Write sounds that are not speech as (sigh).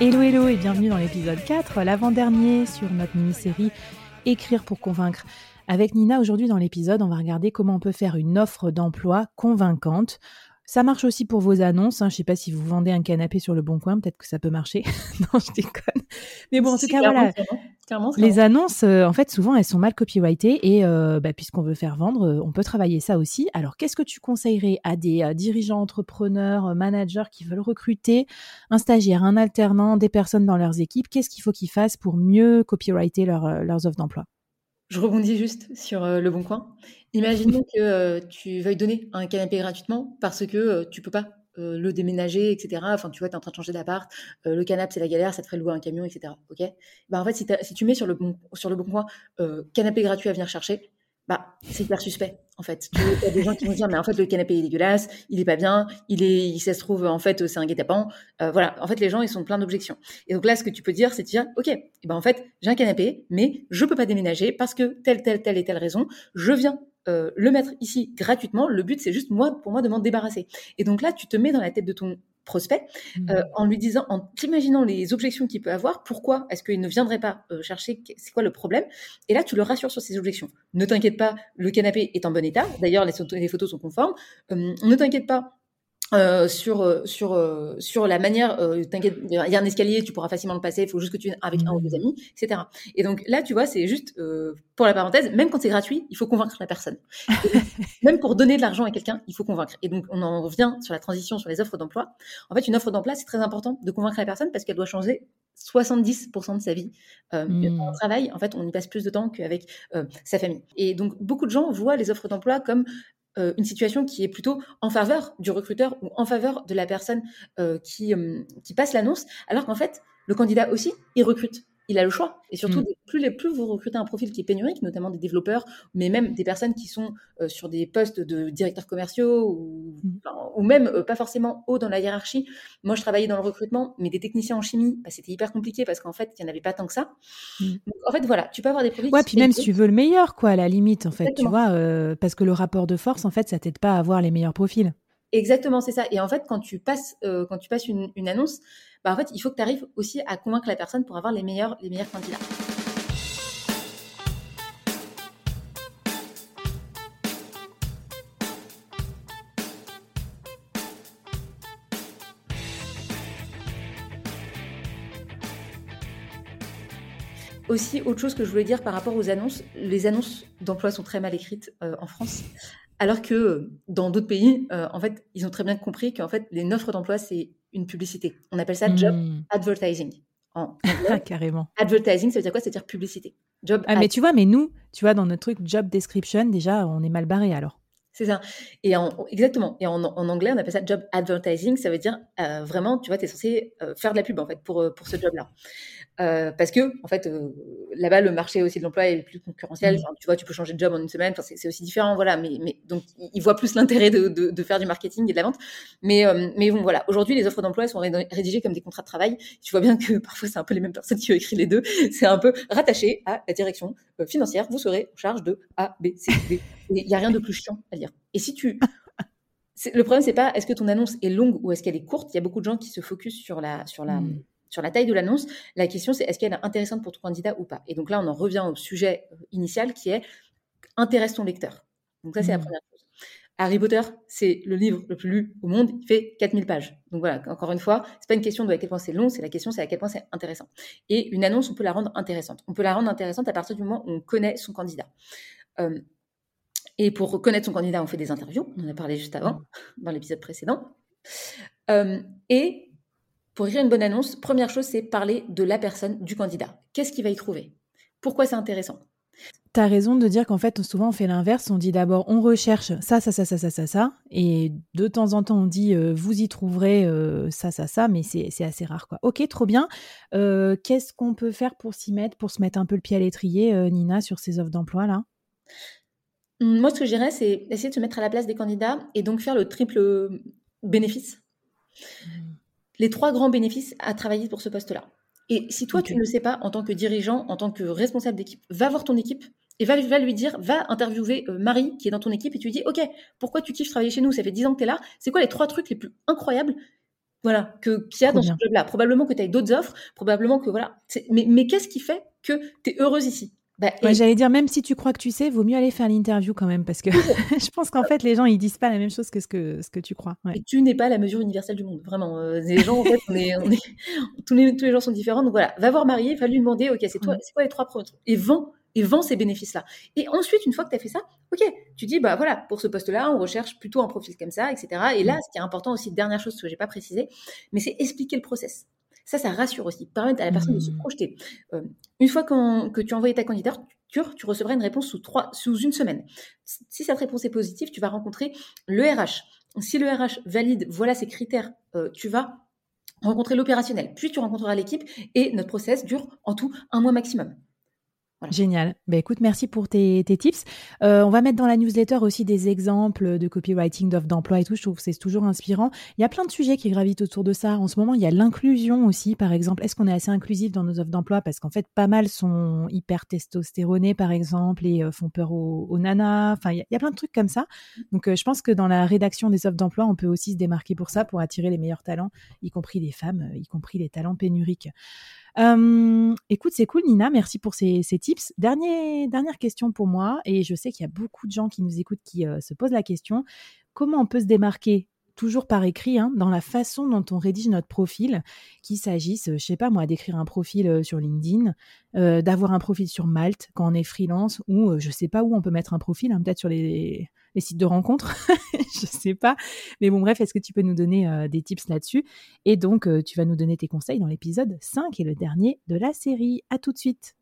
Hello hello et bienvenue dans l'épisode 4, l'avant-dernier sur notre mini-série Écrire pour convaincre. Avec Nina, aujourd'hui dans l'épisode, on va regarder comment on peut faire une offre d'emploi convaincante. Ça marche aussi pour vos annonces. Hein. Je ne sais pas si vous vendez un canapé sur le bon coin, peut-être que ça peut marcher. (laughs) non, je déconne. Mais bon, en tout cas, voilà. les annonces, euh, en fait, souvent, elles sont mal copyrightées et euh, bah, puisqu'on veut faire vendre, euh, on peut travailler ça aussi. Alors, qu'est-ce que tu conseillerais à des dirigeants, entrepreneurs, managers qui veulent recruter un stagiaire, un alternant, des personnes dans leurs équipes? Qu'est-ce qu'il faut qu'ils fassent pour mieux copyrighter leurs offres d'emploi? Je rebondis juste sur le bon coin. Imaginons que tu veuilles donner un canapé gratuitement parce que tu peux pas le déménager, etc. Enfin, tu vois, tu es en train de changer d'appart, le canapé c'est la galère, ça te ferait louer un camion, etc. Ok? Bah, En fait, si, tu mets sur le bon, coin canapé gratuit à venir chercher, bah, c'est hyper suspect, en fait. Tu as des gens qui vont dire, mais en fait, le canapé est dégueulasse, il est pas bien, il se trouve, en fait, c'est un guet-apens. Euh, voilà. En fait, les gens, ils sont plein d'objections. Et donc là, ce que tu peux dire, c'est de dire, OK, et ben, en fait, j'ai un canapé, mais je peux pas déménager parce que telle, telle, telle et telle raison, je viens euh, le mettre ici gratuitement. Le but, c'est juste moi, pour moi, de m'en débarrasser. Et donc là, tu te mets dans la tête de ton prospect mmh. euh, en lui disant, en t'imaginant les objections qu'il peut avoir, pourquoi est-ce qu'il ne viendrait pas euh, chercher, c'est quoi le problème? Et là, tu le rassures sur ses objections. Ne t'inquiète pas, le canapé est en bon état. D'ailleurs, les, les, photos sont conformes. ne t'inquiète pas, euh, sur euh, sur euh, sur la manière t'inquiète il y a un escalier tu pourras facilement le passer il faut juste que tu avec un ou deux mmh. amis etc et donc là tu vois c'est juste pour la parenthèse même quand c'est gratuit il faut convaincre la personne (laughs) même pour donner de l'argent à quelqu'un il faut convaincre et donc on en revient sur la transition sur les offres d'emploi en fait une offre d'emploi c'est très important de convaincre la personne parce qu'elle doit changer 70% de sa vie. Euh, mmh. travail, en fait, on y passe plus de temps qu'avec sa famille. Et donc, beaucoup de gens voient les offres d'emploi comme euh, une situation qui est plutôt en faveur du recruteur ou en faveur de la personne euh, qui, qui passe l'annonce, alors qu'en fait, le candidat aussi, il recrute il a le choix. Et surtout, mm. plus, les, plus vous recrutez un profil qui est pénurique, notamment des développeurs, mais même des personnes qui sont euh, sur des postes de directeurs commerciaux ou, mm. ou même euh, pas forcément haut dans la hiérarchie. Moi, je travaillais dans le recrutement, mais des techniciens en chimie, bah, c'était hyper compliqué parce qu'en fait, il n'y en avait pas tant que ça. Mm. en fait, voilà, tu peux avoir des profils. Ouais, puis même si tu veux le meilleur, quoi, à la limite, en fait, tu vois, euh, parce que le rapport de force, en fait, ça t'aide pas à avoir les meilleurs profils. Exactement, c'est ça. Et en fait, quand tu passes, quand tu passes une, annonce, bah, en fait, il faut que tu arrives aussi à convaincre la personne pour avoir les meilleurs, les candidats. Aussi, autre chose que je voulais dire par rapport aux annonces, les annonces d'emploi sont très mal écrites euh, en France. Alors que dans d'autres pays, euh, en fait, ils ont très bien compris qu'en fait, les offres d'emploi, c'est une publicité. On appelle ça job hmm. advertising. En (laughs) Carrément. Advertising, ça veut dire quoi? Ça veut dire publicité. Job ah, mais tu vois, mais nous, tu vois, dans notre truc job description, déjà, on est mal barré alors. C'est ça. Et en, exactement. Et en, anglais, on appelle ça job advertising. Ça veut dire euh, vraiment, tu vois, tu es censé faire de la pub en fait pour, pour ce job-là. Euh, parce que en fait euh, là-bas le marché aussi de l'emploi est plus concurrentiel. Mmh. tu vois, tu peux changer de job en une semaine. c'est aussi différent, voilà. Mais, mais donc ils voient plus l'intérêt de, de, de, faire du marketing et de la vente. Mais euh, mais bon, voilà. Aujourd'hui, les offres d'emploi sont rédigées comme des contrats de travail. Tu vois bien que (laughs) parfois c'est un peu les mêmes personnes qui ont écrit les deux. C'est un peu rattaché à la direction financière. Vous serez en charge de A, B, C, D. Il y a rien de plus chiant à Et si tu (laughs) le problème, c'est pas est-ce que ton annonce est longue ou est-ce qu'elle est courte. Il y a beaucoup de gens qui se focus sur la sur la mmh sur la taille de l'annonce. La question, c'est est-ce qu'elle est intéressante pour ton candidat ou pas? Et donc là, on en revient au sujet euh, initial qui est intéresse ton lecteur? Donc ça, c'est la mmh. première chose. Harry Potter, c'est le livre le plus lu au monde. Il fait 4000 pages. Donc voilà, encore une fois, c'est pas une question de à quel point c'est long, c'est la question, c'est à quel point c'est intéressant. Et une annonce, on peut la rendre intéressante. On peut la rendre intéressante à partir du moment où on connaît son candidat. Euh, et pour reconnaître son candidat, on fait des interviews. On en a parlé juste avant, dans l'épisode précédent. Euh, et pour écrire une bonne annonce, première chose, c'est parler de la personne, du candidat. Qu'est-ce qu'il va y trouver? Pourquoi c'est intéressant? Tu as raison de dire qu'en fait, souvent, on fait l'inverse. On dit d'abord, on recherche ça, ça, ça, ça, ça, ça, ça. Et de temps en temps, on dit, euh, vous y trouverez euh, ça, ça, ça. Mais c'est assez rare, quoi. Ok, trop bien. Euh, qu'est-ce qu'on peut faire pour s'y mettre, pour se mettre un peu le pied à l'étrier, Nina, sur ces offres d'emploi, là? Moi, ce que je dirais, c'est essayer de se mettre à la place des candidats et donc faire le triple bénéfice. Mmh les trois grands bénéfices à travailler pour ce poste-là. Et si toi, tu ne le sais pas en tant que dirigeant, en tant que responsable d'équipe, va voir ton équipe et va, va lui dire, va interviewer euh, Marie qui est dans ton équipe et tu lui dis, OK, pourquoi tu kiffes travailler chez nous? Ça fait 10 ans que tu es là. C'est quoi les trois trucs les plus incroyables voilà, que qu'il y a dans ce job-là. Probablement que tu as d'autres offres, probablement que voilà. Mais, mais qu'est-ce qui fait que tu es heureuse ici? Bah, J'allais dire, même si tu crois que tu sais, vaut mieux aller faire l'interview quand même, parce que (laughs) je pense qu'en fait, les gens, ils disent pas la même chose que ce que, ce que tu crois. Et tu n'es pas la mesure universelle du monde, vraiment. Euh, les gens, en fait, on est, on est... (laughs) tous, les, tous les gens sont différents. Donc voilà, va voir Marie, va lui demander, OK, c'est toi, c'est quoi les trois premiers trucs Et vends et vends ces bénéfices-là. Et ensuite, une fois que tu as fait ça, ok, tu dis, bah voilà, pour ce poste-là, on recherche plutôt un profil comme ça, etc. Et là, ce qui est important aussi, dernière chose que j'ai pas précisé, mais c'est expliquer le process. Ça, ça rassure aussi, permettre à la personne de se mm. projeter. Euh, une fois que tu as envoyé ta candidature, tu recevras une réponse sous, trois, sous une semaine. Si cette réponse est positive, tu vas rencontrer le RH. Si le RH valide, voilà ces critères, euh, tu vas rencontrer l'opérationnel. Puis tu rencontreras l'équipe et notre process dure en tout un mois maximum. Génial. Ben écoute, merci pour tes, tips. Euh, on va mettre dans la newsletter aussi des exemples de copywriting, d'offres d'emploi et tout. Je trouve que c'est toujours inspirant. Il y a plein de sujets qui gravitent autour de ça. En ce moment, il y a l'inclusion aussi, par exemple. Est-ce qu'on est assez inclusif dans nos offres d'emploi? Parce qu'en fait, pas mal sont hyper testostéronés, par exemple, et euh, font peur aux, nanas. Enfin, il y, a, plein de trucs comme ça. Donc, euh, je pense que dans la rédaction des offres d'emploi, on peut aussi se démarquer pour ça, pour attirer les meilleurs talents, y compris les femmes, y compris les talents pénuriques. Écoute, c'est cool, Nina. Merci pour ces, tips. Dernière question pour moi, et je sais qu'il y a beaucoup de gens qui nous écoutent qui euh, se posent la question comment on peut se démarquer toujours par écrit, hein, dans la façon dont on rédige notre profil, qu'il s'agisse, je sais pas moi, d'écrire un profil euh, sur LinkedIn, d'avoir un profil sur Malte quand on est freelance, ou je sais pas où on peut mettre un profil, hein, peut-être sur les, sites de rencontres, (laughs) je sais pas. Mais bon, bref, est-ce que tu peux nous donner euh, des tips là-dessus? Et donc, euh, tu vas nous donner tes conseils dans l'épisode 5 et le dernier de la série. À tout de suite.